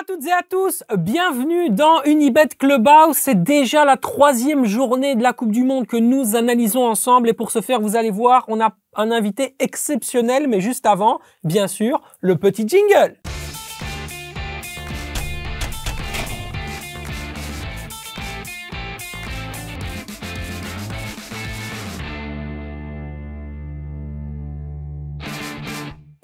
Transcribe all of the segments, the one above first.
à toutes et à tous, bienvenue dans Unibet Clubhouse. C'est déjà la troisième journée de la Coupe du Monde que nous analysons ensemble et pour ce faire, vous allez voir, on a un invité exceptionnel, mais juste avant, bien sûr, le petit jingle.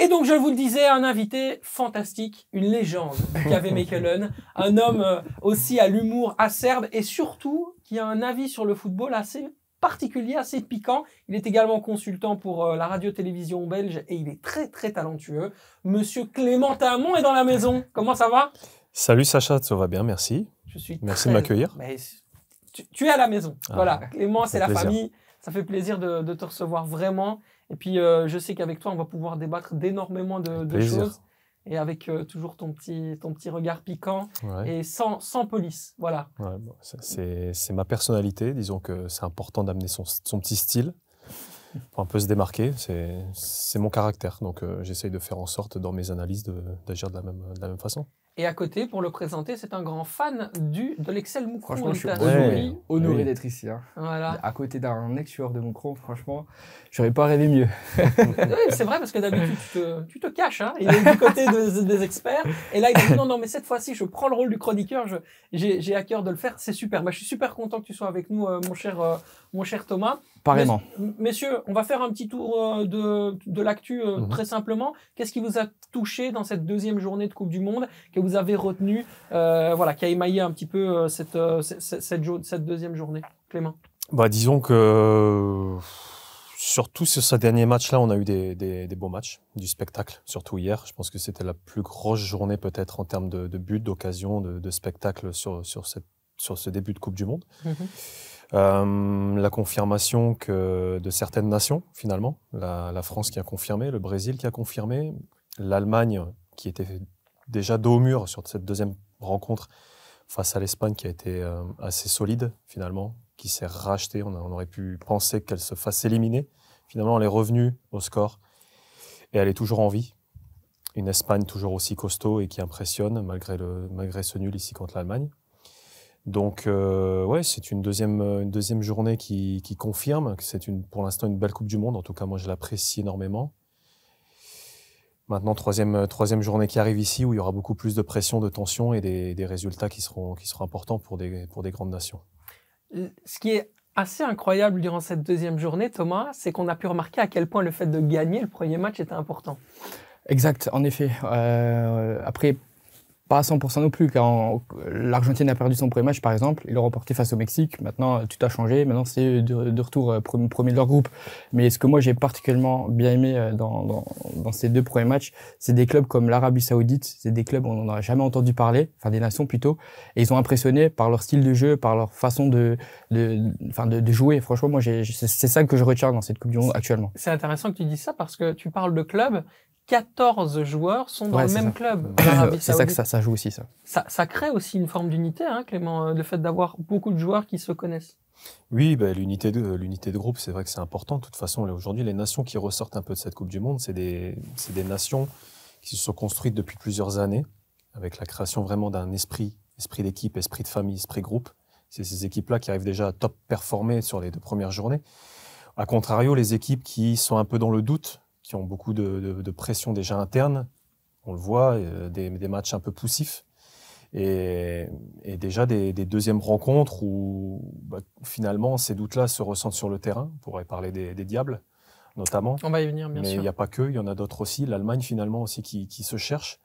Et donc, je vous le disais, un invité fantastique, une légende KV Mechelen, un homme euh, aussi à l'humour acerbe et surtout qui a un avis sur le football assez particulier, assez piquant. Il est également consultant pour euh, la radio-télévision belge et il est très très talentueux. Monsieur Clément Tamon est dans la maison. Comment ça va? Salut Sacha, ça va bien, merci. Je suis Merci très- de m'accueillir. Mais tu, tu es à la maison. Ah, voilà, Clément, c'est la plaisir. famille. Ça fait plaisir de, de te recevoir vraiment. Et puis, euh, je sais qu'avec toi, on va pouvoir débattre d'énormément de, de choses. Et avec euh, toujours ton petit, ton petit regard piquant Ouais, et sans, sans police. Voilà. ouais, bon, c'est ma personnalité. Disons que c'est important d'amener son, son petit style pour un peu se démarquer. C'est mon caractère. Donc euh, j'essaye de faire en sorte dans mes analyses de- d'agir de, la même, de la même façon. Et à côté, pour le présenter, c'est un grand fan du, de l'Excel Moucron. Franchement, je suis honoré, honoré Oui. d'être ici. hein. Voilà. À côté d'un ex-joueur de Moucron, franchement, j'aurais pas rêvé mieux. Oui, c'est vrai parce que d'habitude tu te, tu te caches, hein. il est du côté de- des experts. Et là il a dit non, non, mais cette fois-ci je prends le rôle du chroniqueur, je- j'ai j'ai à cœur de le faire, c'est super. Bah, je suis super content que tu sois avec nous, euh, mon, cher, euh, mon cher Thomas. Pareillement. Mes- messieurs, on va faire un petit tour euh, de, de l'actu euh, Mhm. très simplement. Qu'est-ce qui vous a touché dans cette deuxième journée de Coupe du Monde que vous avez retenu, euh, voilà, qui a émaillé un petit peu cette, cette, cette, cette jo- cette deuxième journée? Clément Bah, disons que surtout sur ce dernier match-là, on a eu des, des, des beaux matchs, du spectacle, surtout hier. Je pense que c'était la plus grosse journée peut-être en termes de, de buts, d'occasions, de, de spectacle sur, sur, cette, sur ce début de Coupe du Monde. Euh, la confirmation que de certaines nations, finalement, la, France qui a confirmé, le Brésil qui a confirmé, l'Allemagne qui était déjà dos au mur sur cette deuxième rencontre face à l'Espagne qui a été euh, assez solide finalement, qui s'est rachetée. On aurait pu penser qu'elle se fasse éliminer. Finalement, elle est revenue au score et elle est toujours en vie. Une Espagne toujours aussi costaud et qui impressionne malgré, le, malgré ce nul ici contre l'Allemagne. Donc, euh, ouais, c'est une deuxième, une deuxième journée qui, qui confirme que c'est une, pour l'instant une belle Coupe du Monde. En tout cas, moi, je l'apprécie énormément. Maintenant, troisième, troisième journée qui arrive ici où il y aura beaucoup plus de pression, de tension et des, des résultats qui seront, qui seront importants pour des, pour des grandes nations. Ce qui est assez incroyable durant cette deuxième journée, Thomas, c'est qu'on a pu remarquer à quel point le fait de gagner le premier match était important. Exact, en effet. Euh, après, pas à 100% non plus, car en- l'Argentine a perdu son premier match, par exemple. Ils l'ont remporté face au Mexique. Maintenant, tout a changé. Maintenant, c'est de, de retour euh, premier, de leur groupe. Mais ce que moi, j'ai particulièrement bien aimé euh, dans, dans, dans ces deux premiers matchs, c'est des clubs comme l'Arabie Saoudite. C'est des clubs on n'en a jamais entendu parler, enfin des nations plutôt. Et ils ont impressionné par leur style de jeu, par leur façon de, de, enfin de, de jouer. Franchement, moi, j'ai- c'est c'est ça que je retiens dans cette Coupe du Monde actuellement. C'est intéressant que tu dises ça parce que tu parles de club. 14 joueurs sont dans Ouais, le même ça. club. en Arabie C'est ça que Saoudite. ça, ça joue aussi, ça. ça, ça crée aussi une forme d'unité, hein, Clément, euh, le fait d'avoir beaucoup de joueurs qui se connaissent. Oui, ben, l'unité de, l'unité de groupe, c'est vrai que c'est important. De toute façon, aujourd'hui, les nations qui ressortent un peu de cette Coupe du Monde, c'est des, c'est des nations qui se sont construites depuis plusieurs années, avec la création vraiment d'un esprit, esprit d'équipe, esprit de famille, esprit groupe. C'est ces équipes-là qui arrivent déjà à top performer sur les deux premières journées. A contrario, les équipes qui sont un peu dans le doute, qui ont beaucoup de, de- de pression déjà interne, on le voit, euh, des, des matchs un peu poussifs. Et, et déjà des, des deuxièmes rencontres où bah, finalement ces doutes-là se ressentent sur le terrain. On pourrait parler des, des diables notamment. On va y venir, bien Mais il sûr. n'y a pas que, il y en a d'autres aussi. L'Allemagne finalement aussi qui, qui se cherche.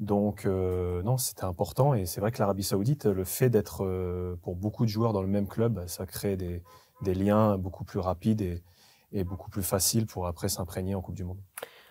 Donc euh, non, c'était important. Et c'est vrai que l'Arabie saoudite, le fait d'être euh, pour beaucoup de joueurs dans le même club, ça crée des, des liens beaucoup plus rapides et, et beaucoup plus faciles pour après s'imprégner en Coupe du Monde.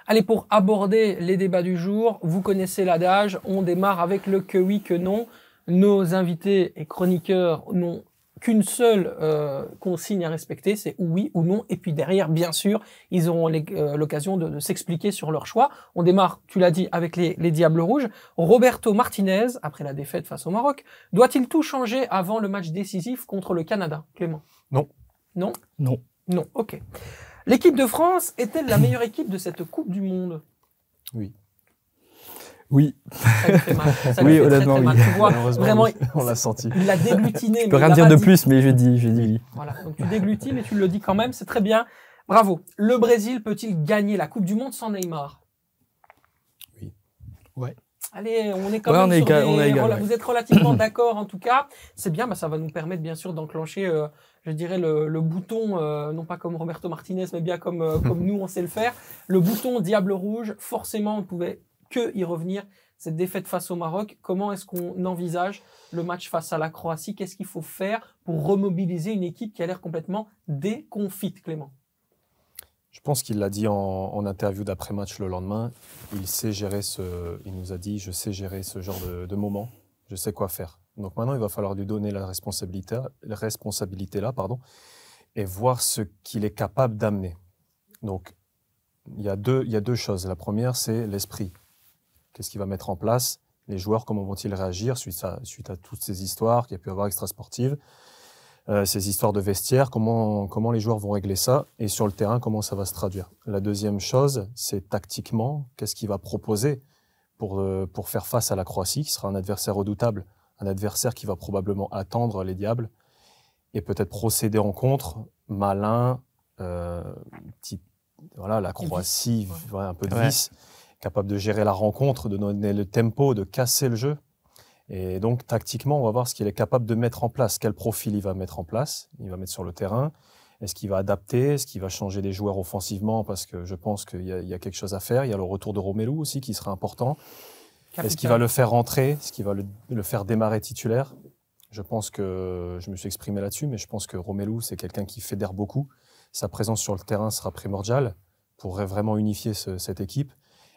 Allez, pour aborder les débats du jour, vous connaissez l'adage, on démarre avec le que oui, que non. Nos invités et chroniqueurs n'ont qu'une seule euh, consigne à respecter, c'est oui ou non. Et puis derrière, bien sûr, ils auront euh, l'occasion de, de s'expliquer sur leur choix. On démarre, tu l'as dit, avec les, les Diables Rouges. Roberto Martinez, après la défaite face au Maroc, doit-il tout changer avant le match décisif contre le Canada, Clément? Non. Non? Non. Non, ok. L'équipe de France est-elle la meilleure équipe de cette Coupe du Monde? Oui, Oui. Ça lui fait mal. Ça lui Oui, honnêtement, oui. Tu vois, vraiment, on l'a senti. il l'a déglutiné. Je mais peux rien dire de dit. plus, mais je dis, je dis oui. Voilà, donc tu déglutines et tu le dis quand même, c'est très bien. Bravo. Le Brésil peut-il gagner la Coupe du Monde sans Neymar? Oui. Ouais. Allez, on est quand Ouais, même on est sur égal- des- on est égal, rela- ouais. Vous êtes relativement d'accord en tout cas. C'est bien, bah, ça va nous permettre bien sûr d'enclencher, euh, je dirais, le, le bouton, euh, non pas comme Roberto Martinez, mais bien comme, euh, comme nous on sait le faire. Le bouton Diable Rouge, forcément, on ne pouvait que y revenir. Cette défaite face au Maroc, comment est-ce qu'on envisage le match face à la Croatie? Qu'est-ce qu'il faut faire pour remobiliser une équipe qui a l'air complètement déconfite, Clément? Je pense qu'il l'a dit en, en interview d'après-match le lendemain. Il sait gérer ce. Il nous a dit je sais gérer ce genre de, de moment. Je sais quoi faire. Donc maintenant, il va falloir lui donner la responsabilité, la responsabilité là, pardon, et voir ce qu'il est capable d'amener. Donc, il y, a deux, il y a deux choses. La première, c'est l'esprit. Qu'est-ce qu'il va mettre en place? Les joueurs, comment vont-ils réagir suite à, toutes ces histoires qu'il y a pu avoir extra-sportives? Euh, ces histoires de vestiaire, comment, comment les joueurs vont régler ça, et sur le terrain, comment ça va se traduire? La deuxième chose, c'est tactiquement, qu'est-ce qu'il va proposer pour, euh, pour faire face à la Croatie, qui sera un adversaire redoutable, un adversaire qui va probablement attendre les diables, et peut-être procéder en contre, malin, euh, petit, voilà, la Croatie, ouais. ouais, un peu de Ouais. vis, capable de gérer la rencontre, de donner le tempo, de casser le jeu. Et donc, tactiquement, on va voir ce qu'il est capable de mettre en place, quel profil il va mettre en place, il va mettre sur le terrain. Est-ce qu'il va adapter? Est-ce qu'il va changer des joueurs offensivement? Parce que je pense qu'il y, y a quelque chose à faire. Il y a le retour de Romelu aussi qui sera important. Est-ce qu'il va le faire rentrer? Est-ce qu'il va le, faire démarrer titulaire? Je pense que je me suis exprimé là-dessus, mais je pense que Romelu, c'est quelqu'un qui fédère beaucoup. Sa présence sur le terrain sera primordiale pour vraiment unifier ce- cette équipe.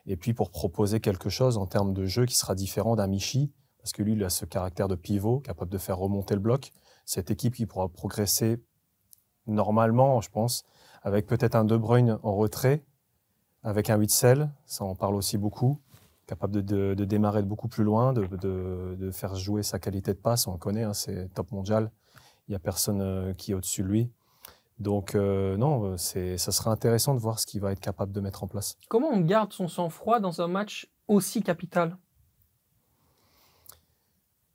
Et puis pour proposer quelque chose en termes de jeu qui sera différent d'un Michi, parce que lui, il a ce caractère de pivot, capable de faire remonter le bloc. Cette équipe qui pourra progresser normalement, je pense, avec peut-être un De Bruyne en retrait, avec un Witzel, ça en parle aussi beaucoup, capable de, de- de démarrer de beaucoup plus loin, de, faire jouer sa qualité de passe, on le connaît, hein, c'est top mondial, il n'y a personne euh, qui est au-dessus de lui. Donc euh, non, c'est, ça sera intéressant de voir ce qu'il va être capable de mettre en place. Comment on garde son sang-froid dans un match aussi capital?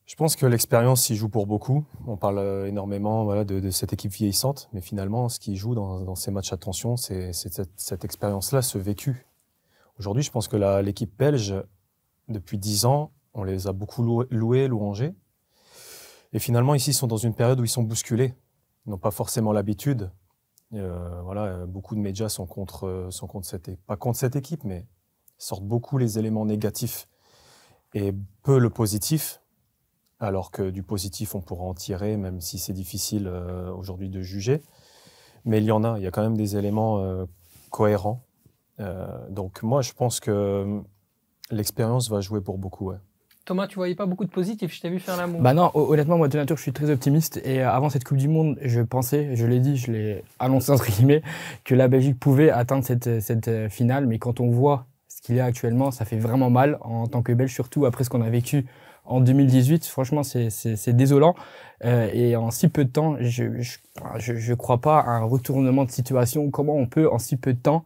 Je pense que l'expérience s'y joue pour beaucoup. On parle euh, énormément voilà, de, de cette équipe vieillissante, mais finalement, ce qui joue dans, dans ces matchs à tension, c'est c'est cette, cette expérience-là, ce vécu. Aujourd'hui, je pense que l'équipe belge, depuis dix ans, on les a beaucoup loués, louangés. Et finalement, ici, ils sont dans une période où ils sont bousculés. Ils n'ont pas forcément l'habitude. Euh, voilà, beaucoup de médias sont contre, sont contre cette, pas contre cette équipe, mais sortent beaucoup les éléments négatifs et peu le positif alors que du positif, on pourra en tirer, même si c'est difficile euh, aujourd'hui de juger. Mais il y en a, il y a quand même des éléments euh, cohérents. Euh, donc moi, je pense que euh, l'expérience va jouer pour beaucoup. ouais. Thomas, tu voyais pas beaucoup de positifs, je t'ai vu faire l'amour. Bah non, hon- honnêtement, moi de nature, je suis très optimiste. Et euh, avant cette Coupe du Monde, je pensais, je l'ai dit, je l'ai annoncé entre guillemets, que la Belgique pouvait atteindre cette, cette euh, finale. Mais quand on voit ce qu'il y a actuellement, ça fait vraiment mal en tant que Belge, surtout après ce qu'on a vécu en 2018. Franchement, c'est- désolant. Euh, et en si peu de temps, je je crois pas à un retournement de situation. Comment on peut en si peu de temps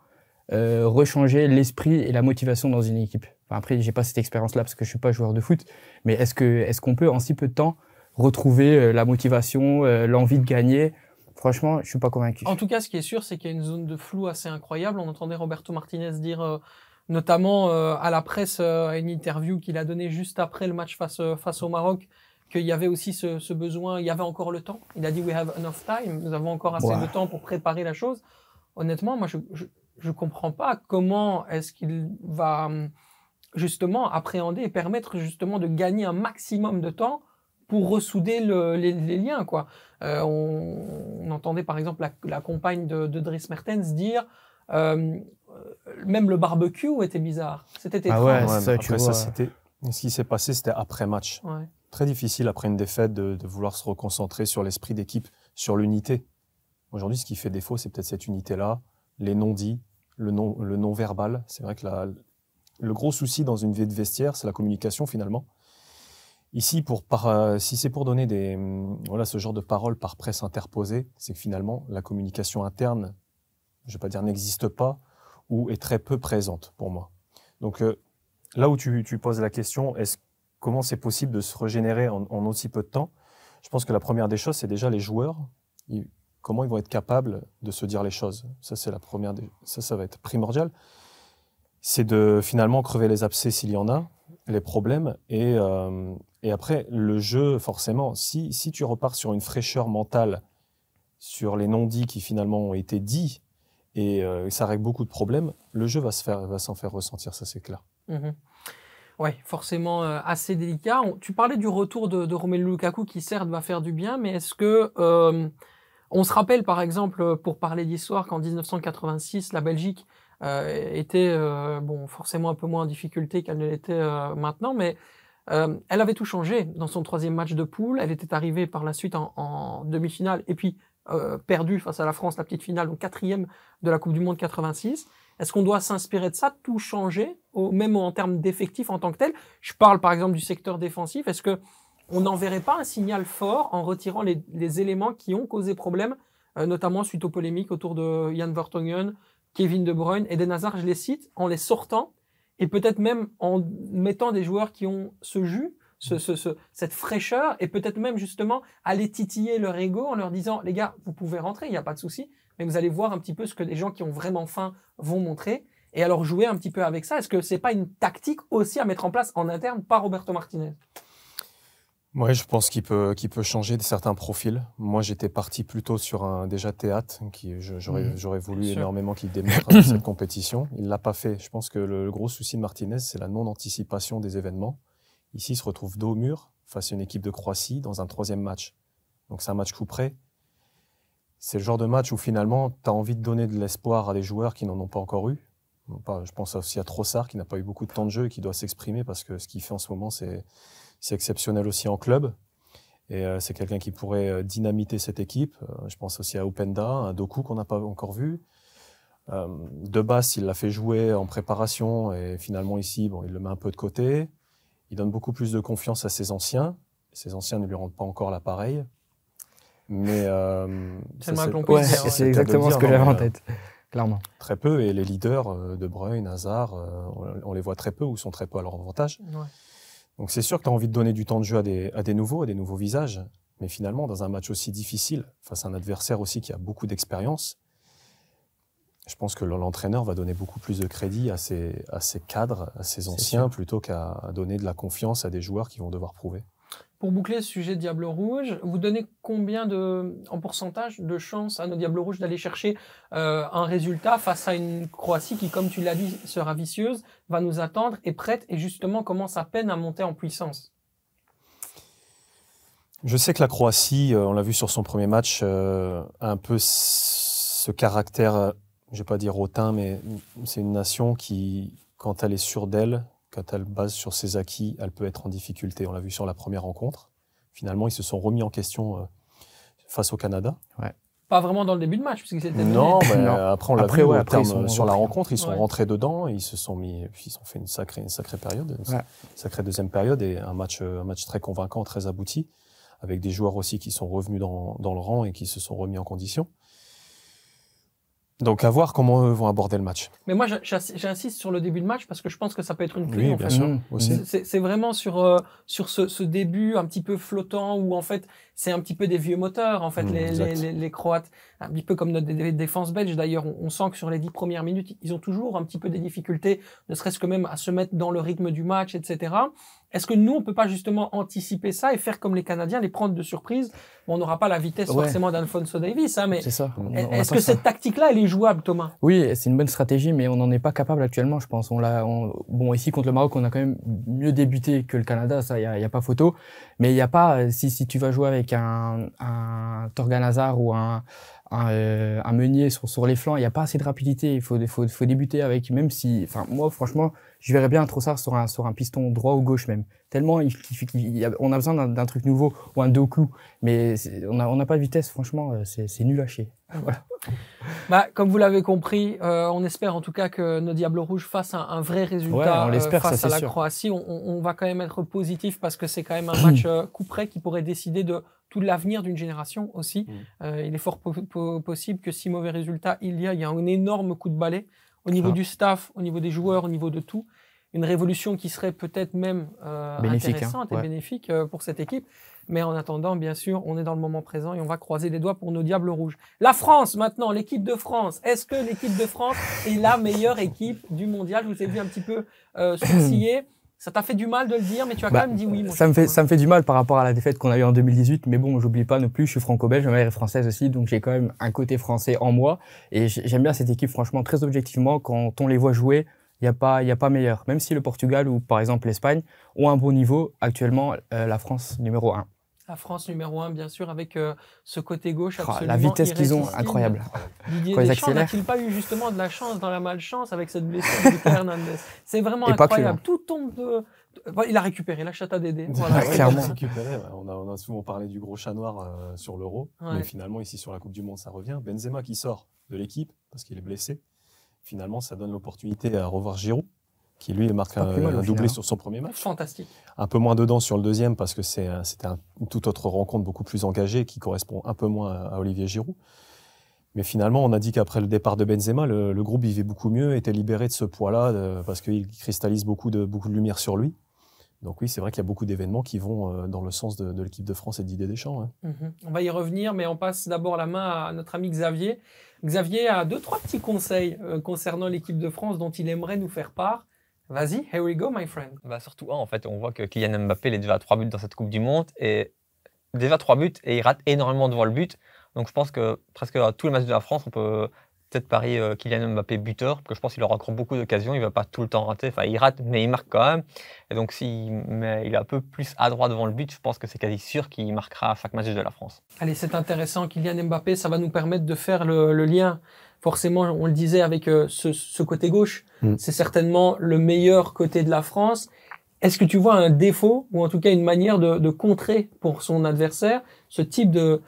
euh, rechanger l'esprit et la motivation dans une équipe. Enfin, après, j'ai pas cette expérience-là parce que je suis pas joueur de foot, mais est-ce que est-ce qu'on peut en si peu de temps retrouver euh, la motivation, euh, l'envie de gagner? Franchement, je suis pas convaincu. En tout cas, ce qui est sûr, c'est qu'il y a une zone de flou assez incroyable. On entendait Roberto Martinez dire, notamment à la presse, à une interview qu'il a donnée juste après le match face, face au Maroc, qu'il y avait aussi ce, ce besoin, il y avait encore le temps. Il a dit We have enough time, nous avons encore assez de temps pour préparer la chose. Honnêtement, moi, je je, je comprends pas comment est-ce qu'il va hum, justement appréhender et permettre justement de gagner un maximum de temps pour ressouder le- les, les liens, quoi. Euh, on, on entendait par exemple la, la compagne de, de Dries Mertens dire euh, euh, même le barbecue était bizarre. C'était Ah étrange. ouais, Ouais, c'est mais ça, après tu ça, c'était ce qui s'est passé, c'était après match. Ouais. Très difficile après une défaite de, de vouloir se reconcentrer sur l'esprit d'équipe, sur l'unité. Aujourd'hui, ce qui fait défaut, c'est peut-être cette unité-là, les non-dits, le non, le non-verbal. C'est vrai que le gros souci dans une vie de vestiaire, c'est la communication finalement. Ici, pour, euh, si c'est pour donner des, hum, voilà, ce genre de paroles par presse interposée, c'est que finalement, la communication interne, je ne vais pas dire n'existe pas, ou est très peu présente pour moi. Donc, euh, là où tu, poses la question, est-ce comment c'est possible de se régénérer en, aussi peu de temps? Je pense que la première des choses, c'est déjà les joueurs. Comment ils vont être capables de se dire les choses Ça, c'est la première. Ça, ça va être primordial. C'est de finalement crever les abcès s'il y en a, les problèmes, et, euh, et après le jeu, forcément. Si, si tu repars sur une fraîcheur mentale, sur les non-dits qui finalement ont été dits, et euh, ça règle beaucoup de problèmes, le jeu va se faire, s'en faire ressentir, ça c'est clair. Mmh. Oui, forcément euh, assez délicat. Tu parlais du retour de, de Romelu Lukaku qui certes va faire du bien, mais est-ce que on se rappelle par exemple, pour parler d'histoire, qu'en 1986, la Belgique euh, était euh, bon forcément un peu moins en difficulté qu'elle ne l'était euh, maintenant, mais euh, elle avait tout changé dans son troisième match de poule. Elle était arrivée par la suite en, en demi-finale et puis perdue face à la France, la petite finale, donc quatrième de la Coupe du Monde 86. Est-ce qu'on doit s'inspirer de ça, tout changer, au, même en termes d'effectifs en tant que tel? Je parle par exemple du secteur défensif. Est-ce que on n'enverrait pas un signal fort en retirant les, les éléments qui ont causé problème, euh, notamment suite aux polémiques autour de Jan Vertonghen, Kevin De Bruyne, et Eden Hazard, je les cite, en les sortant et peut-être même en mettant des joueurs qui ont ce jus, ce, ce, ce, cette fraîcheur, et peut-être même justement aller titiller leur ego en leur disant les gars, vous pouvez rentrer, il n'y a pas de souci, mais vous allez voir un petit peu ce que les gens qui ont vraiment faim vont montrer, et alors jouer un petit peu avec ça. Est-ce que c'est pas une tactique aussi à mettre en place en interne par Roberto Martinez? Oui, je pense qu'il peut, qu'il peut changer de certains profils. Moi, j'étais parti plutôt sur un déjà théâtre, qui j'aurais, mmh. j'aurais voulu énormément qu'il démarre cette compétition. Il l'a pas fait. Je pense que le, le gros souci de Martinez, c'est la non-anticipation des événements. Ici, il se retrouve dos au mur face à une équipe de Croatie dans un troisième match. Donc c'est un match coup près. C'est le genre de match où finalement, tu as envie de donner de l'espoir à des joueurs qui n'en ont pas encore eu. Je pense aussi à Trossard qui n'a pas eu beaucoup de temps de jeu et qui doit s'exprimer parce que ce qu'il fait en ce moment, c'est c'est exceptionnel aussi en club. Et euh, c'est quelqu'un qui pourrait euh, dynamiter cette équipe. Euh, je pense aussi à Openda, à Doku qu'on n'a pas encore vu. Euh, de base, il l'a fait jouer en préparation et finalement ici, bon, il le met un peu de côté. Il donne beaucoup plus de confiance à ses anciens. Ses anciens ne lui rendent pas encore l'appareil. Mais euh, c'est ouais, c'est exactement ce que j'avais en tête, clairement. Très peu et les leaders de Bruyne, Hazard, on les voit très peu ou sont très peu à leur avantage. Ouais. Donc c'est sûr que tu as envie de donner du temps de jeu à des, à des nouveaux, à des nouveaux visages. Mais finalement, dans un match aussi difficile, face à un adversaire aussi qui a beaucoup d'expérience, je pense que l'entraîneur va donner beaucoup plus de crédit à ses, à ses cadres, à ses anciens, plutôt qu'à donner de la confiance à des joueurs qui vont devoir prouver. Pour boucler ce sujet Diable Rouge, vous donnez combien de, en pourcentage de chances à nos Diables Rouges d'aller chercher euh, un résultat face à une Croatie qui, comme tu l'as dit, sera vicieuse, va nous attendre, est prête et justement commence à peine à monter en puissance? Je sais que la Croatie, euh, on l'a vu sur son premier match, euh, a un peu ce caractère, je vais pas dire hautain, mais c'est une nation qui, quand elle est sûre d'elle, quand elle base sur ses acquis, elle peut être en difficulté. On l'a vu sur la première rencontre. Finalement, ils se sont remis en question euh, face au Canada. Ouais. Pas vraiment dans le début de match, puisque c'était. Non, mais non, après on l'a vu ouais, après, terme, sur la rencontre, ils sont ouais. rentrés dedans, et ils se sont mis, puis ils ont fait une sacrée, une sacrée période, une ouais. sacrée deuxième période et un match, un match très convaincant, très abouti, avec des joueurs aussi qui sont revenus dans, dans le rang et qui se sont remis en condition. Donc à voir comment eux vont aborder le match. Mais moi j'insiste sur le début de match parce que je pense que ça peut être une clé. Oui, en bien fait. sûr. Aussi. C'est vraiment sur euh, sur ce, ce, début un petit peu flottant où en fait c'est un petit peu des vieux moteurs en fait mmh, les, les, les, les, Croates un petit peu comme notre défense belge d'ailleurs on, on, sent que sur les dix premières minutes ils ont toujours un petit peu des difficultés ne serait-ce que même à se mettre dans le rythme du match etc. Est-ce que nous, on peut pas justement anticiper ça et faire comme les Canadiens, les prendre de surprise? Bon, On n'aura pas la vitesse ouais. forcément d'Alfonso Davis, hein, mais est-ce que ça. cette tactique-là, elle est jouable, Thomas? Oui, c'est une bonne stratégie, mais on n'en est pas capable actuellement, je pense. On l'a, on... bon, ici contre le Maroc, on a quand même mieux débuté que le Canada, ça, il y a, a, pas photo. Mais il y a pas, si, si tu vas jouer avec un, un Torgan Hazard ou un un, euh, un, meunier sur, sur les flancs, il n'y a pas assez de rapidité. Il faut, faut, faut débuter avec, même si, enfin, moi, franchement, je verrais bien trop ça sur un, sur un piston droit ou gauche même. Tellement, il, il, il, on a besoin d'un truc nouveau ou un Doku, mais on n'a on a pas de vitesse, franchement, euh, c'est nul à chier. Voilà. Bah, comme vous l'avez compris, euh, on espère en tout cas que nos Diables Rouges fassent un, un vrai résultat ouais, euh, face ça, à la sûr. Croatie. On, on, va quand même être positif parce que c'est quand même un match coup près qui pourrait décider de tout l'avenir d'une génération aussi. Mm. Euh, il est fort po po possible que si mauvais résultat il y a, il y a un énorme coup de balai au niveau ah. du staff, au niveau des joueurs, au niveau de tout. une révolution qui serait peut-être même euh, intéressante et bénéfique pour cette équipe. Mais en attendant, bien sûr, on est dans le moment présent et on va croiser les doigts pour nos Diables Rouges. La France, maintenant, l'équipe de France. Est-ce que l'équipe de France est la meilleure équipe du mondial? Je vous ai vu un petit peu euh, sourciller. Ça t'a fait du mal de le dire, mais tu as bah, quand même dit oui. ça, me fait, ça me fait du mal par rapport à la défaite qu'on a eue en 2018. Mais bon, j'oublie pas non plus, je suis franco-belge, ma mère est française aussi, donc j'ai quand même un côté français en moi. Et j'aime bien cette équipe, franchement, très objectivement. Quand on les voit jouer, il n'y a, pas, y a pas meilleur. Même si le Portugal ou par exemple l'Espagne ont un bon niveau, actuellement, euh, la France numéro 1. La France numéro 1, bien sûr, avec euh, ce côté gauche absolument oh, La vitesse qu'ils ont, incroyable. Didier Deschamps n'a-t-il pas eu justement de la chance dans la malchance avec cette blessure de Hernandez C'est vraiment incroyable. Hein. Tout tombe de... Il a récupéré la chatte à Dédé. Voilà. clairement. Récupéré, on, a, on, a, souvent parlé du gros chat noir euh, sur l'Euro, mais finalement, ici, sur la Coupe du Monde, ça revient. Benzema qui sort de l'équipe parce qu'il est blessé. Finalement, ça donne l'opportunité à revoir Giroud qui lui marque un, doublé sur son premier match. Fantastique. Un peu moins dedans sur le deuxième parce que c'était une toute autre rencontre beaucoup plus engagée qui correspond un peu moins à, Olivier Giroud. Mais finalement, on a dit qu'après le départ de Benzema, le, groupe vivait beaucoup mieux, était libéré de ce poids-là parce qu'il cristallise beaucoup de, beaucoup de lumière sur lui. Donc oui, c'est vrai qu'il y a beaucoup d'événements qui vont euh, dans le sens de, l'équipe de France et d'Idée Deschamps. Hein. Mhm. On va y revenir, mais on passe d'abord la main à notre ami Xavier. Xavier a deux, trois petits conseils euh, concernant l'équipe de France dont il aimerait nous faire part. Vas-y, here we go, my friend. Bah surtout en fait, on voit que Kylian Mbappé il est déjà à 3 buts dans cette Coupe du Monde et déjà 3 buts et il rate énormément devant le but. Donc je pense que presque à tous les matchs de la France, on peut peut-être parier euh, Kylian Mbappé buteur, parce que je pense qu'il aura encore beaucoup d'occasions, il va pas tout le temps rater, enfin il rate, mais il marque quand même. Et donc s'il il est un peu plus à droite devant le but, je pense que c'est quasi sûr qu'il marquera à chaque match de la France. Allez, c'est intéressant, Kylian Mbappé, ça va nous permettre de faire le, le lien forcément, on le disait avec euh, ce, côté gauche, mm. c'est certainement le meilleur côté de la France. Est-ce que tu vois un défaut ou en tout cas une manière de, contrer pour son adversaire ce type de,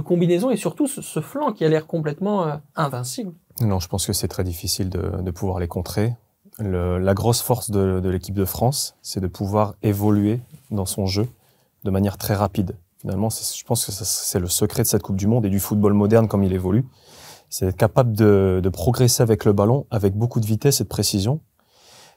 combinaison et surtout ce, flanc qui a l'air complètement euh, invincible? Non, je pense que c'est très difficile de, pouvoir les contrer. la grosse force de, l'équipe de France, c'est de pouvoir évoluer dans son jeu de manière très rapide. Finalement, je pense que c'est le secret de cette Coupe du Monde et du football moderne comme il évolue c'est être capable de, de, progresser avec le ballon, avec beaucoup de vitesse et de précision.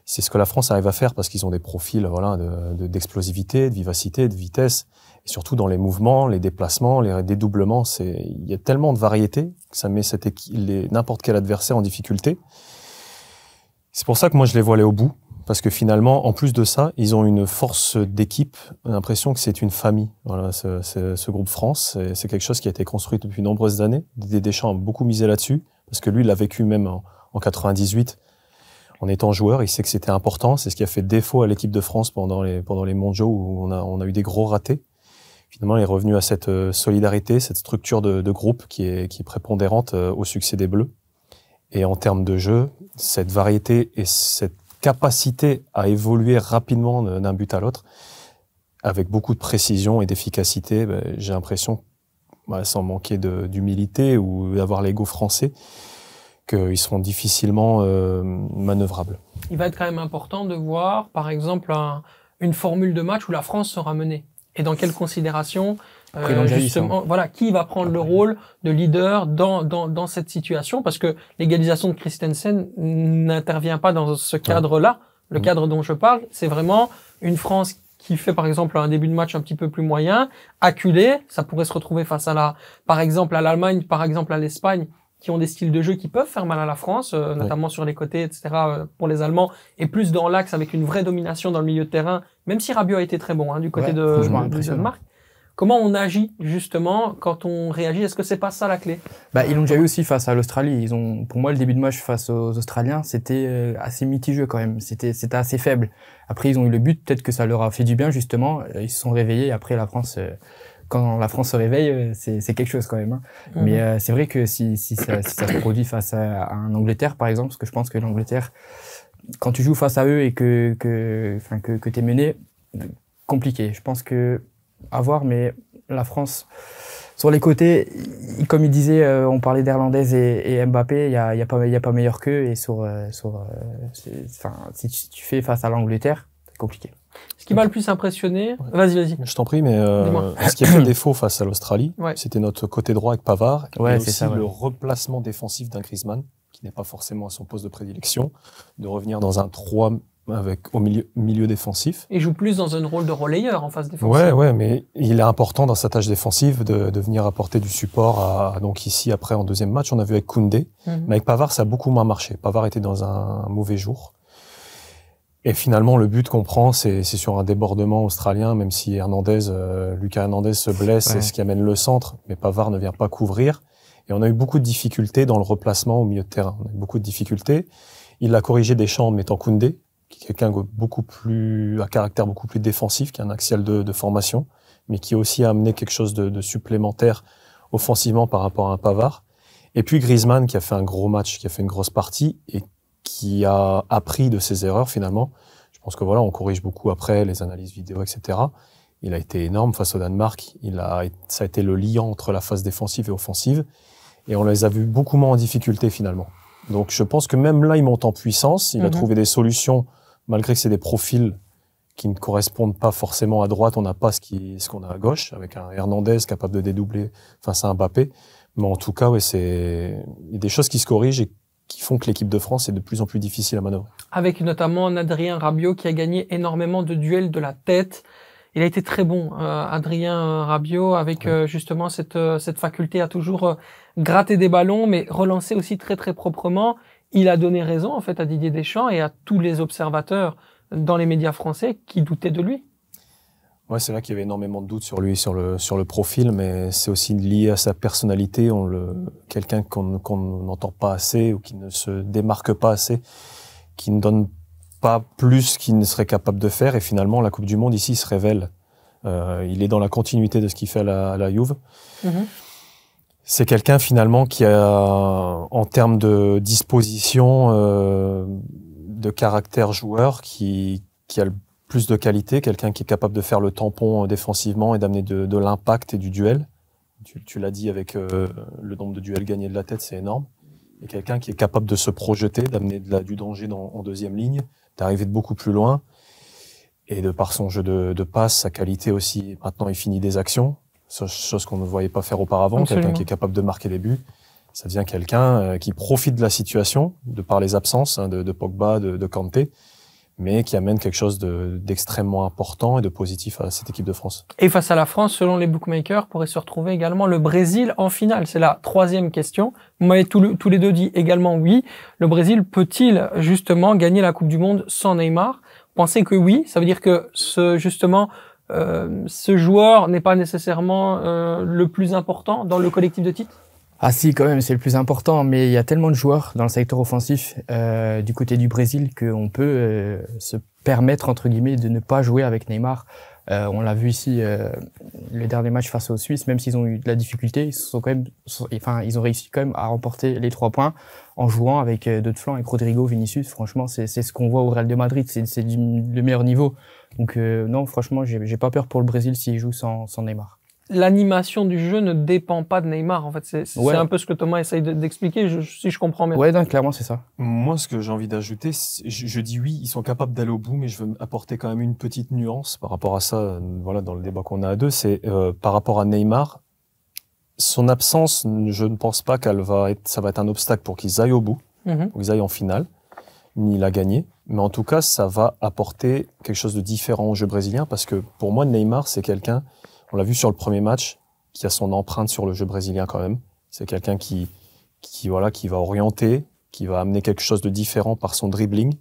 C'est ce que la France arrive à faire parce qu'ils ont des profils voilà, d'explosivité, de, vivacité, de vitesse, et surtout dans les mouvements, les déplacements, les dédoublements. C'est, il y a tellement de variété que ça met n'importe quel adversaire en difficulté. C'est pour ça que moi je les vois aller au bout parce que finalement, en plus de ça, ils ont une force d'équipe. L'impression que c'est une famille. Voilà, ce, ce, groupe France, c'est quelque chose qui a été construit depuis de nombreuses années. Didier Deschamps a beaucoup misé là-dessus, parce que lui, il l'a vécu même en, en 98 en étant joueur. Il sait que c'était important. C'est ce qui a fait défaut à l'équipe de France pendant les, pendant les mondiaux où on a, on a eu des gros ratés. Finalement, il est revenu à cette euh, solidarité, cette structure de, de groupe qui est, qui est prépondérante euh, au succès des Bleus. Et en termes de jeu, cette variété et cette capacité à évoluer rapidement d'un but à l'autre, avec beaucoup de précision et d'efficacité, ben, j'ai l'impression, bah, sans manquer d'humilité ou d'avoir l'ego français, qu'ils seront difficilement euh, manœuvrables. Il va être quand même important de voir, par exemple, une formule de match où la France sera menée. Et dans quelle considération euh, justement, voilà, qui va prendre le rôle de leader dans, dans, dans cette situation Parce que l'égalisation de Christensen n'intervient pas dans ce cadre-là. Le cadre dont je parle, c'est vraiment une France qui fait par exemple un début de match un petit peu plus moyen, acculé, ça pourrait se retrouver face à la, par exemple à l'Allemagne, par exemple à l'Espagne, qui ont des styles de jeu qui peuvent faire mal à la France, euh, notamment sur les côtés, etc. Euh, pour les Allemands, et plus dans l'axe avec une vraie domination dans le milieu de terrain, même si Rabiot a été très bon hein, du côté de, de, de Comment on agit justement quand on réagit? Est-ce que c'est pas ça la clé? Bah, Ils l'ont déjà eu aussi face à l'Australie. Ils ont, pour moi, le début de match face aux Australiens, c'était euh, assez mitigeux quand même. C'était, c'était assez faible. Après, ils ont eu le but. Peut-être que ça leur a fait du bien justement. Ils se sont réveillés. Après, la France, euh, quand la France se réveille, euh, c'est, c'est quelque chose quand même. Hein. Mhm. Mais c'est vrai que si, si, ça, si ça se produit face à, un Angleterre, par exemple, parce que je pense que l'Angleterre, quand tu joues face à eux et que, que, enfin, que, que t'es mené, compliqué. Je pense que à voir, mais la France, sur les côtés, comme il disait, euh, on parlait d'Irlandaise et, Mbappé, il n'y a, y a, pas, y a pas meilleur qu'eux. Et sur, euh, sur, euh, si tu, fais face à l'Angleterre, c'est compliqué. Ce qui m'a le plus impressionné, vas-y, vas-y. Je t'en prie, mais ce qui a fait défaut face à l'Australie, c'était notre côté droit avec Pavard, ouais, et aussi ça, le replacement défensif d'un Griezmann, qui n'est pas forcément à son poste de prédilection, de revenir dans un 3 avec, au milieu, milieu défensif. Il joue plus dans un rôle de relayeur en phase défensive. Ouais, ouais, mais il est important dans sa tâche défensive de, de venir apporter du support à, donc ici, après, en deuxième match, on a vu avec Koundé. Mhm. Mais avec Pavard, ça a beaucoup moins marché. Pavard était dans un mauvais jour. Et finalement, le but qu'on prend, c'est sur un débordement australien, même si Hernandez, euh, Lucas Hernandez se blesse, Ouais. c'est ce qui amène le centre, mais Pavard ne vient pas couvrir. Et on a eu beaucoup de difficultés dans le replacement au milieu de terrain. On a eu beaucoup de difficultés. Il a corrigé des champs en mettant Koundé, qui est quelqu'un beaucoup plus, à caractère beaucoup plus défensif, qui a un axial de, de formation, mais qui a aussi amené quelque chose de, de supplémentaire offensivement par rapport à un Pavard. Et puis Griezmann, qui a fait un gros match, qui a fait une grosse partie, et qui a appris de ses erreurs finalement. Je pense que voilà, on corrige beaucoup après les analyses vidéo, etc. Il a été énorme face au Danemark. Il a, ça a été le liant entre la phase défensive et offensive, et on les a vus beaucoup moins en difficulté finalement. Donc je pense que même là, il monte en puissance. Il a Mhm. trouvé des solutions, malgré que c'est des profils qui ne correspondent pas forcément à droite. On n'a pas ce qui, ce qu'on a à gauche, avec un Hernandez capable de dédoubler face à un Mbappé. Mais en tout cas, ouais, c'est il y a des choses qui se corrigent et qui font que l'équipe de France est de plus en plus difficile à manœuvrer. Avec notamment un Adrien Rabiot qui a gagné énormément de duels de la tête. Il a été très bon, euh, Adrien Rabiot, avec Ouais. euh, justement cette, euh, cette faculté à toujours euh, gratter des ballons, mais relancer aussi très très proprement. Il a donné raison en fait à Didier Deschamps et à tous les observateurs dans les médias français qui doutaient de lui. Ouais, c'est là qu'il y avait énormément de doutes sur lui, sur le sur le profil, mais c'est aussi lié à sa personnalité. On le quelqu'un qu'on qu'on n'entend pas assez ou qui ne se démarque pas assez, qui ne donne pas plus qu'il ne serait capable de faire. Et finalement, la Coupe du Monde ici se révèle. Euh, il est dans la continuité de ce qu'il fait à la, à la Juve. Mhm. C'est quelqu'un finalement qui a, en termes de disposition, euh, de caractère joueur, qui, a le plus de qualité, quelqu'un qui est capable de faire le tampon euh, défensivement et d'amener de, l'impact et du duel. Tu, l'as dit avec euh, le nombre de duels gagnés de la tête, c'est énorme. Et quelqu'un qui est capable de se projeter, d'amener du danger en deuxième ligne, d'arriver de beaucoup plus loin. Et de par son jeu de, passe, sa qualité aussi, maintenant il finit des actions, chose qu'on ne voyait pas faire auparavant, quelqu'un qui est capable de marquer des buts. Ça devient quelqu'un euh, qui profite de la situation, de par les absences hein, de, de Pogba, de, de Kanté, mais qui amène quelque chose de- d'extrêmement important et de positif à cette équipe de France. Et face à la France, selon les bookmakers, pourrait se retrouver également le Brésil en finale. C'est la troisième question. Vous m'avez le- tous les deux dit également oui. Le Brésil peut-il justement gagner la Coupe du Monde sans Neymar? Pensez que oui. Ça veut dire que ce, justement, euh, ce joueur n'est pas nécessairement euh, le plus important dans le collectif de titre Ah si, quand même, c'est le plus important, mais il y a tellement de joueurs dans le secteur offensif euh, du côté du Brésil qu'on peut euh, se permettre, entre guillemets, de ne pas jouer avec Neymar. Euh, on l'a vu ici, euh, le dernier match face aux Suisses, même s'ils ont eu de la difficulté, ils, sont quand même, enfin, ils ont réussi quand même à remporter les trois points en jouant avec deux de flanc, avec Rodrigo, Vinicius. Franchement, c'est ce qu'on voit au Real de Madrid, c'est le meilleur niveau. Donc euh, non, franchement, j'ai pas peur pour le Brésil s'il joue sans, sans Neymar. L'animation du jeu ne dépend pas de Neymar. En fait, c'est Ouais. un peu ce que Thomas essaye de- d'expliquer, si je comprends bien. Ouais, non, clairement, c'est ça. Moi, ce que j'ai envie d'ajouter, je, je dis oui, ils sont capables d'aller au bout, mais je veux apporter quand même une petite nuance par rapport à ça. euh, Voilà, dans le débat qu'on a à deux, c'est euh, par rapport à Neymar, son absence, je ne pense pas qu'elle va être, ça va être un obstacle pour qu'ils aillent au bout, Mhm. pour qu'ils aillent en finale, ni la gagner. Mais en tout cas, ça va apporter quelque chose de différent au jeu brésilien, parce que pour moi, Neymar, c'est quelqu'un, on l'a vu sur le premier match, qui a son empreinte sur le jeu brésilien quand même. C'est quelqu'un qui, qui voilà, qui va orienter, qui va amener quelque chose de différent par son dribbling.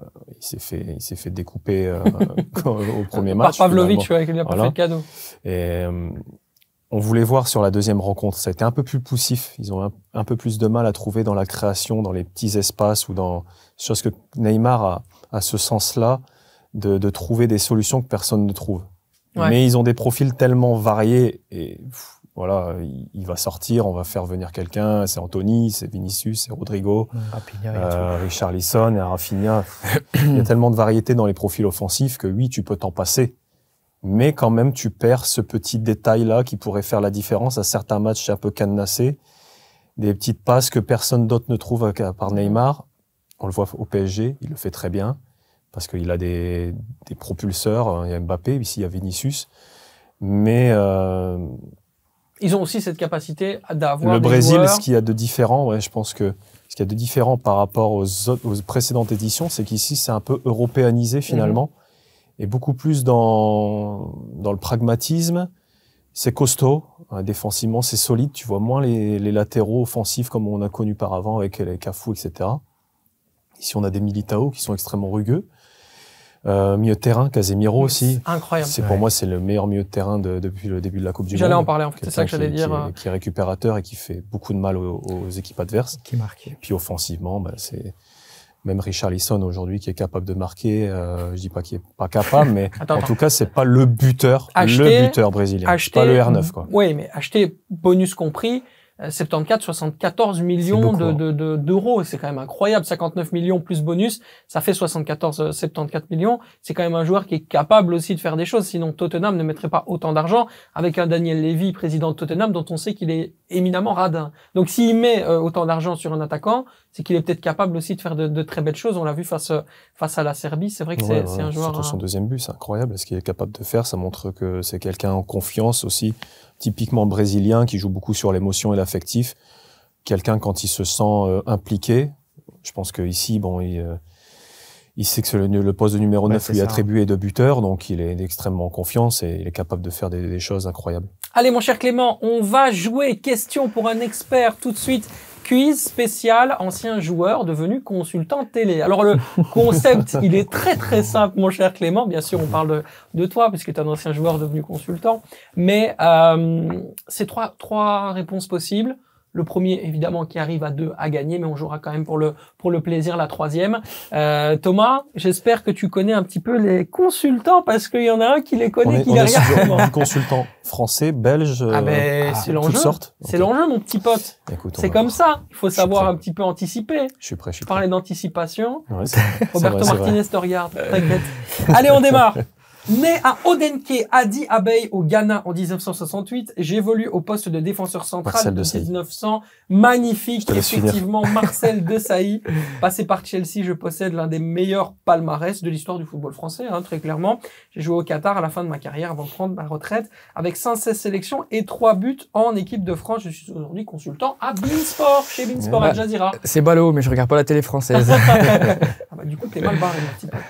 Euh, il s'est fait, il s'est fait découper euh, au premier Par match. Pavlovic, finalement. ouais, qui lui a pas Voilà. fait le cadeau. Et euh, on voulait voir sur la deuxième rencontre. Ça a été un peu plus poussif. Ils ont un, un peu plus de mal à trouver dans la création, dans les petits espaces ou dans chose que Neymar a, a ce sens-là de, de trouver des solutions que personne ne trouve. Ouais. Mais ils ont des profils tellement variés et pff, voilà, il, il va sortir, on va faire venir quelqu'un. C'est Anthony, c'est Vinicius, c'est Rodrigo. Et tout. Euh, Richarlison et Rafinha. Il y a tellement de variété dans les profils offensifs que oui, tu peux t'en passer. Mais quand même, tu perds ce petit détail-là qui pourrait faire la différence à certains matchs un peu cadenassés. Des petites passes que personne d'autre ne trouve à part Neymar. On le voit au PSG, il le fait très bien. Parce qu'il a des, des propulseurs. Il y a Mbappé, ici il y a Vinicius. Mais euh, Ils ont aussi cette capacité d'avoir Le des Brésil, joueurs- ce qu'il y a de différent, ouais, je pense que ce qu'il y a de différent par rapport aux, autres- aux précédentes éditions, c'est qu'ici, c'est un peu européanisé finalement, Mhm. Et beaucoup plus dans, dans le pragmatisme. C'est costaud, hein, défensivement, c'est solide. Tu vois moins les, les latéraux offensifs comme on a connu par avant avec les Cafou, etc. Ici, on a des Militao qui sont extrêmement rugueux. Euh, milieu de terrain, Casemiro aussi. Incroyable. C'est pour moi, c'est le meilleur milieu de terrain de- depuis le début de la Coupe du Monde. J'allais en parler en fait, c'est ça que j'allais dire. Qui, est, qui est récupérateur et qui fait beaucoup de mal aux, aux équipes adverses. Qui marque. Puis offensivement, bah, c'est même Richard Lisson aujourd'hui qui est capable de marquer. Euh, je dis pas qu'il est pas capable, mais Attends, en attends. tout cas, c'est pas le buteur, Acheter- le buteur brésilien. Acheter, pas le R9 quoi. Oui, mais acheter bonus compris, 74, 74 millions beaucoup, de- hein. de- de- d'euros, c'est quand même incroyable. 59 millions plus bonus, ça fait 74, euh, 74 millions. C'est quand même un joueur qui est capable aussi de faire des choses. Sinon, Tottenham ne mettrait pas autant d'argent avec un Daniel Levy, président de Tottenham, dont on sait qu'il est éminemment radin. Donc, s'il met euh, autant d'argent sur un attaquant, c'est qu'il est peut-être capable aussi de faire de, de très belles choses. On l'a vu face euh, face à la Serbie. C'est vrai que c'est Ouais, c'est ouais, un joueur. Surtout son euh, deuxième but, c'est incroyable. Ce qu'il est capable de faire, ça montre que c'est quelqu'un en confiance aussi, typiquement brésilien, qui joue beaucoup sur l'émotion et l'affectif. Quelqu'un quand il se sent euh, impliqué. Je pense que ici, bon, il, euh, il sait que le, le poste de numéro Ouais, 9 c'est lui est attribué de buteur, donc il est extrêmement en confiance et il est capable de faire des, des choses incroyables. Allez, mon cher Clément, on va jouer question pour un expert tout de suite. Quiz spécial ancien joueur devenu consultant télé. Alors le concept, il est très très simple, mon cher Clément. Bien sûr, on parle de, de toi puisque tu es un ancien joueur devenu consultant. Mais euh, c'est trois trois réponses possibles. Le premier, évidemment, qui arrive à deux, à gagner, mais on jouera quand même pour le pour le plaisir la troisième. Euh, Thomas, j'espère que tu connais un petit peu les consultants parce qu'il y en a un qui les On connaît, est, qui on les regarde. consultant français, belge, Ah euh, ben, ah, c'est toutes l'enjeu. C'est l'enjeu, mon petit pote. Écoute, on C'est comme ça. Il faut savoir un petit peu anticiper. Je suis prêt, je suis prêt. parlais d'anticipation. Ouais, Roberto. Martinez te regarde. T'inquiète. Allez, on démarre. Né à Odenke, Adi Abeille au Ghana en 1968, j'évolue au poste de défenseur central Marcel de Desailly. 1900. Magnifique, effectivement, Marcel Desailly. Passé par Chelsea, je possède l'un des meilleurs palmarès de l'histoire du football français, hein, très clairement. J'ai joué au Qatar à la fin de ma carrière avant de prendre ma retraite avec 116 sélections et 3 buts en équipe de France. Je suis aujourd'hui consultant à Beansport, chez Beansport Ouais. Al Jazeera. C'est ballot, mais je regarde pas la télé française. Ah bah, du coup, t'es mal barré.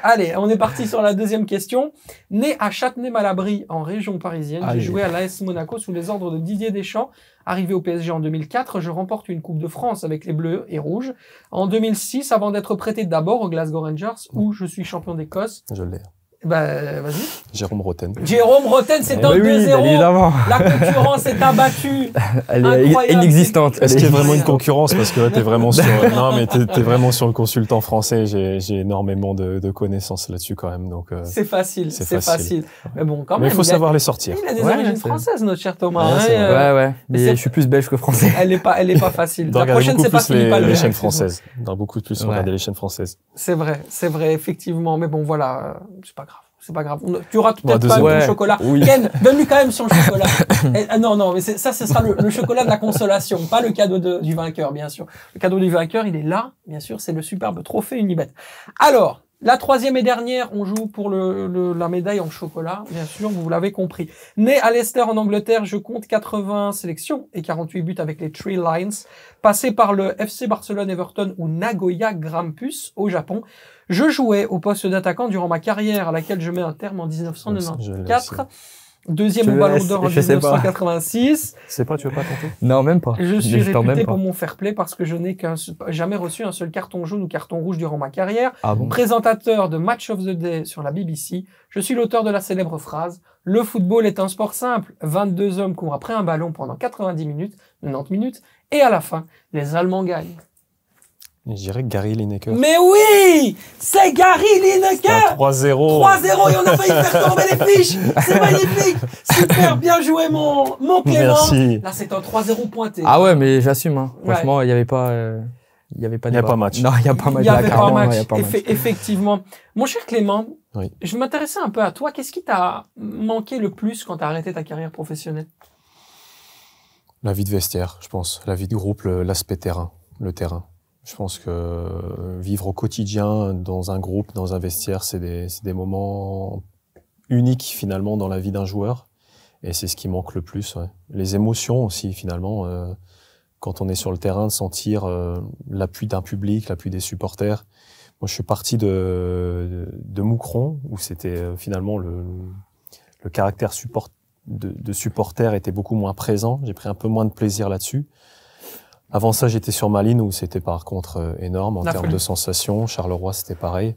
Allez, on est parti sur la deuxième question. Né à Châtenay-Malabry, en région parisienne, j'ai Allez. joué à l'AS Monaco sous les ordres de Didier Deschamps. Arrivé au PSG en 2004, je remporte une Coupe de France avec les Bleus et Rouges. En 2006, avant d'être prêté d'abord aux Glasgow Rangers, où je suis champion d'Écosse. Je l'ai. Bah, vas-y. Jérôme Roten. Jérôme Roten, c'est un oui, oui, 2-0. bien évidemment. La concurrence est abattue. Elle est Incroyable. inexistante. Est-ce qu'il y a vraiment une concurrence Parce que là, t'es vraiment sur, non, mais t'es, t'es vraiment sur le consultant français. J'ai, j'ai énormément de, de connaissances là-dessus quand même. Donc, euh, C'est facile, C'est c'est facile. facile. Mais bon, quand mais même. il faut il a- savoir les sortir. Il a des Ouais, origines c'est- françaises, notre cher Thomas. Ouais, hein, euh, Ouais, ouais. mais Mais c'est- je suis plus belge que français. Elle est pas, elle est pas facile. Il La prochaine, beaucoup c'est pas plus les, les chaînes françaises. Doit beaucoup plus Ouais. regarder les chaînes françaises. C'est vrai, c'est vrai, effectivement. Mais bon, voilà, c'est pas grave. C'est pas grave. On- Tu auras Bon, peut-être ton Ouais. chocolat. Oui. Ken, donne-lui quand même son chocolat. Eh, ah non, non, mais ça, ce sera le, le chocolat de la consolation, pas le cadeau de- du vainqueur, bien sûr. Le cadeau du vainqueur, il est là, bien sûr, c'est le superbe trophée Unibet. Alors, la troisième et dernière, on joue pour le, le- la médaille en chocolat, bien sûr, vous l'avez compris. Né à Leicester en Angleterre, je compte 80 sélections et 48 buts avec les Three Lions. Passé par le FC Barcelone Everton ou Nagoya Grampus au Japon. Je jouais au poste d'attaquant durant ma carrière à laquelle je mets un terme en Je l'ai 1994. Deuxième Je au Ballon d'Or en je sais pas. 1986. C'est pas, tu veux pas tenter? Non, même pas. Je suis je réputé pour mon fair play parce que je n'ai qu'un seul- jamais reçu un seul carton jaune ou carton rouge durant ma carrière. Ah bon? Présentateur de Match of the Day sur la BBC, je suis l'auteur de la célèbre phrase Le football est un sport simple. 22 hommes courent après un ballon pendant 90 minutes, 90 minutes, et à la fin, les Allemands gagnent. Je dirais Gary Lineker. Mais oui C'est Gary Lineker 3-0. 3-0 et on a failli faire tomber les fiches C'est magnifique Super bien joué mon, mon Clément Merci. Là c'est un 3-0 pointé. Ah ouais, mais j'assume. Hein. Franchement, il y avait pas. euh, Il y avait pas Il y a pas match. Non, il y a pas match. Il y là, avait pas match, match. Effe- effectivement. Mon cher Clément, Oui. je m'intéressais un peu à toi. Qu'est-ce qui t'a manqué le plus quand t'as arrêté ta carrière professionnelle? La vie de vestiaire, je pense. La vie de groupe, l'aspect terrain, le terrain. Je pense que euh, vivre au quotidien dans un groupe, dans un vestiaire, c'est des, des moments uniques finalement dans la vie d'un joueur. Et c'est ce qui manque le plus. Ouais. Les émotions aussi, finalement, euh, quand on est sur le terrain, de sentir euh, l'appui d'un public, l'appui des supporters. Moi, je suis parti de, de, de Moucron, où c'était euh, finalement le, le caractère support, de, de supporter était beaucoup moins présent. J'ai pris un peu moins de plaisir là-dessus. Avant ça, j'étais sur Malines, où c'était par contre euh, énorme en La termes de sensations. Charleroi, c'était pareil.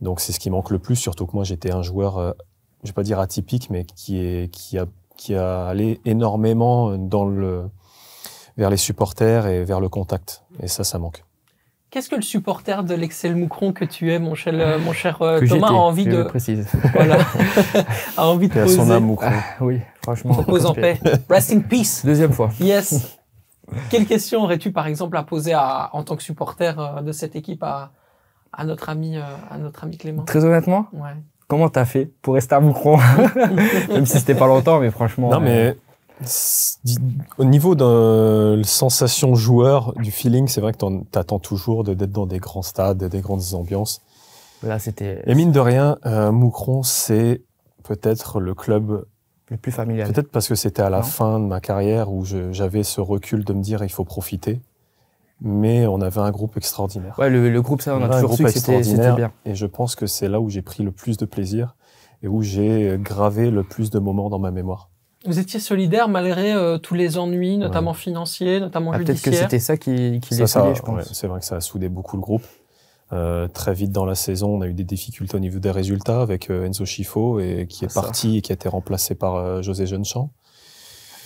Donc c'est ce qui manque le plus, surtout que moi j'étais un joueur, euh, je vais pas dire atypique, mais qui est qui a qui a allé énormément dans le vers les supporters et vers le contact. Et ça, ça manque. Qu'est-ce que le supporter de l'Excel Moucron que tu es, mon cher, euh, mon cher euh, Que Thomas, a envie je de, le précise. voilà, a envie de Et à son poser. âme, Moucron. Ah, oui, franchement. Repose en paix. Rest in peace. Deuxième fois. Yes. Quelle question aurais-tu, par exemple, à poser à, en tant que supporter euh, de cette équipe à, à notre ami, euh, à notre ami Clément? Très honnêtement, Ouais. comment t'as fait pour rester à Moucron? Même si c'était pas longtemps, mais franchement. Non, euh, mais di- au niveau de la sensation joueur, du feeling, c'est vrai que t'en- t'attends toujours de- d'être dans des grands stades, des grandes ambiances. Là, c'était Et mine de rien, euh, Moucron, c'est peut-être le club, le plus familial. peut-être parce que c'était à la Non. fin de ma carrière où j'avais ce recul de me dire il faut profiter. Mais on avait un groupe extraordinaire. Ouais, le, le groupe, ça, on On a toujours groupe su que c'était bien. Et je pense que c'est là où j'ai pris le plus de plaisir et où j'ai gravé le plus de moments dans ma mémoire. Vous étiez solidaire malgré euh, tous les ennuis, notamment financiers, notamment Ah, Peut-être que c'était ça qui, qui les ça, soliait, je pense. ouais, c'est vrai que ça a soudé beaucoup le groupe. Euh, très vite dans la saison, on a eu des difficultés au niveau des résultats avec euh, Enzo Schifo et qui est Ah, ça. parti et qui a été remplacé par euh, José Jeunechamp.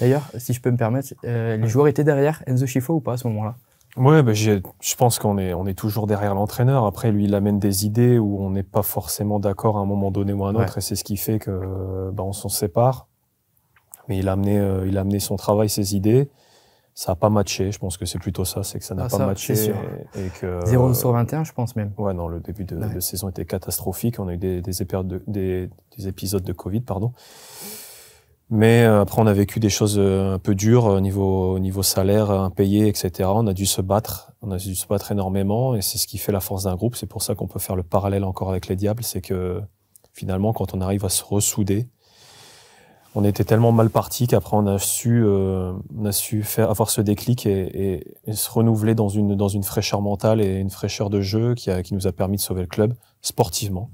D'ailleurs, si je peux me permettre, euh, les joueurs étaient derrière Enzo Schifo ou pas à ce moment-là? Ouais, bah, je pense qu'on est, on est toujours derrière l'entraîneur. Après, lui, il amène des idées où on n'est pas forcément d'accord à un moment donné ou à un autre, et c'est ce qui fait que bah, on s'en sépare. Mais il a amené, il a amené son travail, ses idées. Ça a pas matché. Je pense que c'est plutôt ça, c'est que ça n'a Ah, pas ça, matché sûr. et, et que 0 sur 21, je pense même. Ouais, non, le début de, Ouais. de saison était catastrophique. On a eu des, des, épisodes de, des, des épisodes de Covid, pardon. Mais euh, après, on a vécu des choses euh, un peu dures au niveau, au niveau salaire, impayé, etc. On a dû se battre. On a dû se battre énormément et c'est ce qui fait la force d'un groupe. C'est pour ça qu'on peut faire le parallèle encore avec les Diables. C'est que finalement, quand on arrive à se ressouder, on était tellement mal parti qu'après on a su, euh, on a su faire avoir ce déclic et, et, et se renouveler dans une dans une fraîcheur mentale et une fraîcheur de jeu qui a qui nous a permis de sauver le club sportivement.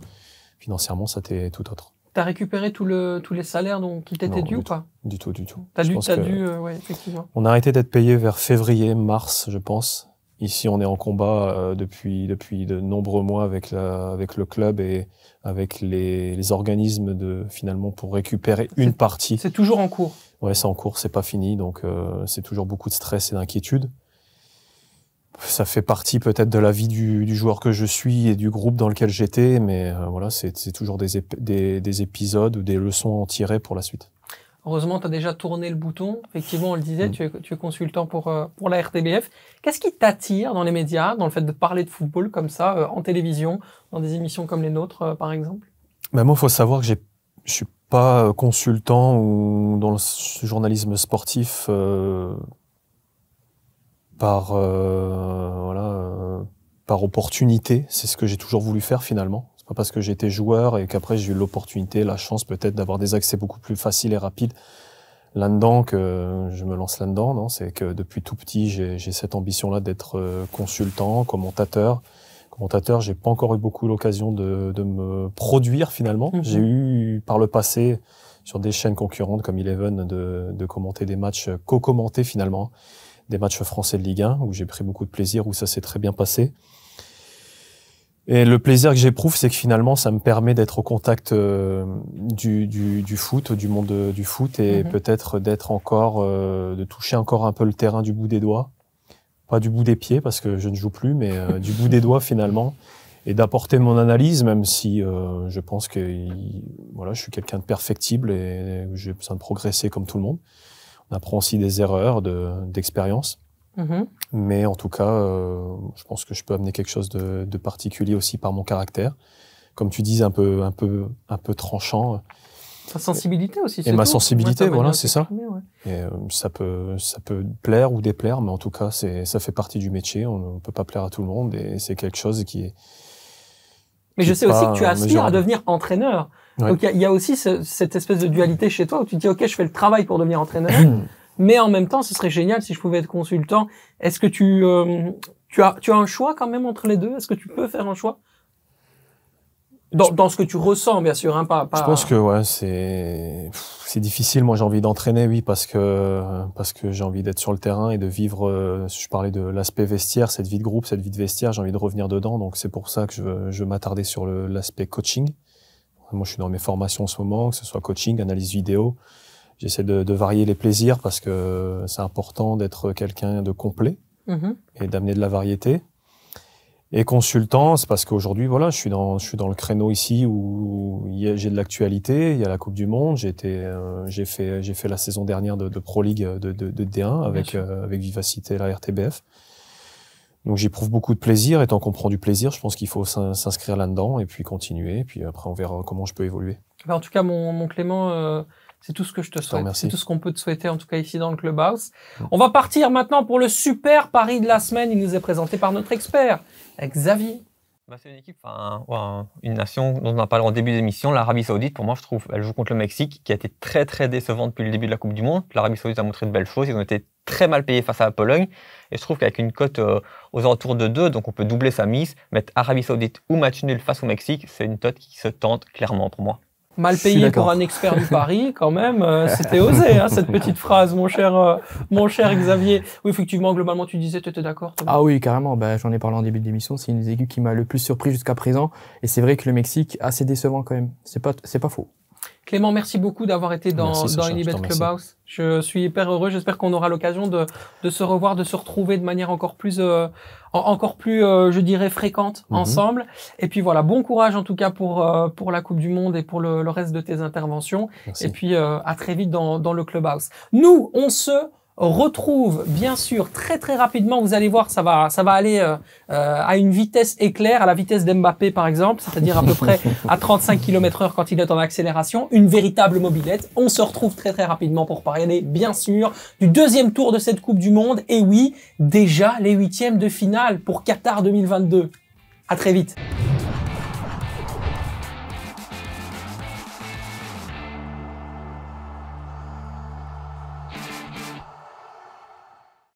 Financièrement, ça était tout autre. T'as récupéré tout le, tous les salaires dont, qui t'étaient dus du ou pas Du tout, du tout. T'as dû, que- dû, euh, ouais, effectivement. On a arrêté d'être payé vers février, mars, je pense. Ici, on est en combat euh, depuis depuis de nombreux mois avec la, avec le club et avec les, les organismes de finalement pour récupérer une partie. C'est toujours en cours. Ouais, c'est en cours, c'est pas fini, donc euh, c'est toujours beaucoup de stress et d'inquiétude. Ça fait partie peut-être de la vie du, du joueur que je suis et du groupe dans lequel j'étais, mais euh, voilà, c'est toujours des, ép- des, des épisodes ou des leçons à en tirer pour la suite. Heureusement, tu as déjà tourné le bouton. Effectivement, on le disait, Mm. tu, es, tu es consultant pour, euh, pour la RTBF. Qu'est-ce qui t'attire dans les médias, dans le fait de parler de football comme ça, euh, en télévision, dans des émissions comme les nôtres, euh, par exemple? Mais moi, il faut savoir que je suis pas consultant ou dans le journalisme sportif par voilà par opportunité. C'est ce que j'ai toujours voulu faire finalement. Pas parce que j'étais joueur et qu'après j'ai eu l'opportunité, la chance peut-être d'avoir des accès beaucoup plus faciles et rapides là-dedans que je me lance là-dedans. Non, c'est que depuis tout petit, j'ai cette ambition-là d'être euh, consultant, commentateur. Commentateur, j'ai pas encore eu beaucoup l'occasion de, de me produire finalement. Mhm. J'ai eu par le passé sur des chaînes concurrentes comme Eleven de, de commenter des matchs co-commentés finalement, des matchs français de Ligue 1 où j'ai pris beaucoup de plaisir, où ça s'est très bien passé. Et le plaisir que j'éprouve, c'est que finalement, ça me permet d'être au contact euh, du, du, du foot, du monde de- du foot, et Mhm. peut-être d'être encore, euh, de toucher encore un peu le terrain du bout des doigts, pas du bout des pieds parce que je ne joue plus, mais euh, du bout des doigts finalement, et d'apporter mon analyse, même si euh, je pense que il- voilà, je suis quelqu'un de perfectible et j'ai besoin de progresser comme tout le monde. On apprend aussi des erreurs, de- Mhm. Mais en tout cas, euh, je pense que je peux amener quelque chose de, de particulier aussi par mon caractère. Comme tu dis, un peu, un peu, un peu tranchant. Ta sensibilité aussi. Et ma tout. sensibilité, voilà, c'est ça. ouais. Et euh, ça peut, ça peut plaire ou déplaire, mais en tout cas, c'est, ça fait partie du métier. On ne peut pas plaire à tout le monde et c'est quelque chose qui est. Mais je sais aussi que tu aspires à devenir entraîneur. Ouais. Donc il y a- il y, a aussi ce- cette espèce de dualité chez toi où tu te dis ok je fais le travail pour devenir entraîneur, mais en même temps ce serait génial si je pouvais être consultant. Est-ce que tu euh, tu as tu as un choix quand même entre les deux? Est-ce que tu peux faire un choix? Dans, dans ce que tu ressens bien sûr, hein, pas, pas Je pense que ouais, c'est c'est difficile. Moi, j'ai envie d'entraîner, oui, parce que parce que j'ai envie d'être sur le terrain et de vivre. euh, Je parlais de l'aspect vestiaire, cette vie de groupe, cette vie de vestiaire. J'ai envie de revenir dedans, donc c'est pour ça que je veux, je m'attarder sur l'aspect coaching. Moi, je suis dans mes formations en ce moment, que ce soit coaching, analyse vidéo. J'essaie de, de varier les plaisirs parce que c'est important d'être quelqu'un de complet Mhm. et d'amener de la variété. Et consultant, c'est parce qu'aujourd'hui, voilà, je suis dans, je suis dans le créneau ici où j'ai de l'actualité. Il y a la Coupe du Monde. J'ai été, euh, j'ai fait, j'ai fait la saison dernière de, de Pro League de, de, de D1 avec euh, avec Vivacité, la RTBF. Donc j'éprouve beaucoup de plaisir. Et tant qu'on prend du plaisir, je pense qu'il faut s'in- s'inscrire là-dedans et puis continuer. Et puis après, on verra comment je peux évoluer. En tout cas, mon, mon Clément, euh, c'est tout ce que je te te souhaite. C'est tout ce qu'on peut te souhaiter, en tout cas ici dans le Clubhouse. On va partir maintenant pour le super pari de la semaine. Il nous est présenté par notre expert, Xavier. Bah, c'est une équipe, enfin, ouais, un- une nation dont on a parlé en début d'émission, l'Arabie Saoudite. Pour moi, je trouve, elle joue contre le Mexique, qui a été très très décevant depuis le début de la Coupe du Monde. L'Arabie Saoudite a montré de belles choses. Ils ont été très mal payés face à la Pologne. Et je trouve qu'avec une cote euh, aux alentours de 2, donc on peut doubler sa mise, mettre Arabie Saoudite ou match nul face au Mexique, c'est une cote qui se tente clairement pour moi. Mal payé pour un expert du pari, quand même. euh, C'était osé, hein, cette petite phrase, mon cher, euh, mon cher Xavier. Oui, effectivement, globalement, tu disais, tu étais d'accord. Ah oui, carrément. Ben, J'en ai parlé en début d'émission. C'est une des équipes qui m'a le plus surpris jusqu'à présent. Et c'est vrai que le Mexique, assez décevant quand même. C'est pas, c'est pas faux. Clément, merci beaucoup d'avoir été dans, Merci, dans Unibet. Clubhouse. Je suis hyper heureux. J'espère qu'on aura l'occasion de, de se revoir, de se retrouver de manière encore plus, euh, en- encore plus, euh, je dirais, fréquente Mhm. ensemble. Et puis voilà, bon courage en tout cas pour, euh, pour la Coupe du Monde et pour le, le reste de tes interventions. Merci. Et puis euh, à très vite dans, dans le Clubhouse. Nous, on se retrouve bien sûr très très rapidement. Vous allez voir, ça va ça va aller euh, euh, à une vitesse éclair, à la vitesse d'Mbappé par exemple, c'est-à-dire à peu près à 35 km/h quand il est en accélération, une véritable mobilette. On se retrouve très très rapidement pour parler bien sûr du deuxième tour de cette Coupe du Monde. Et oui, déjà les huitièmes de finale pour Qatar 2022. À très vite.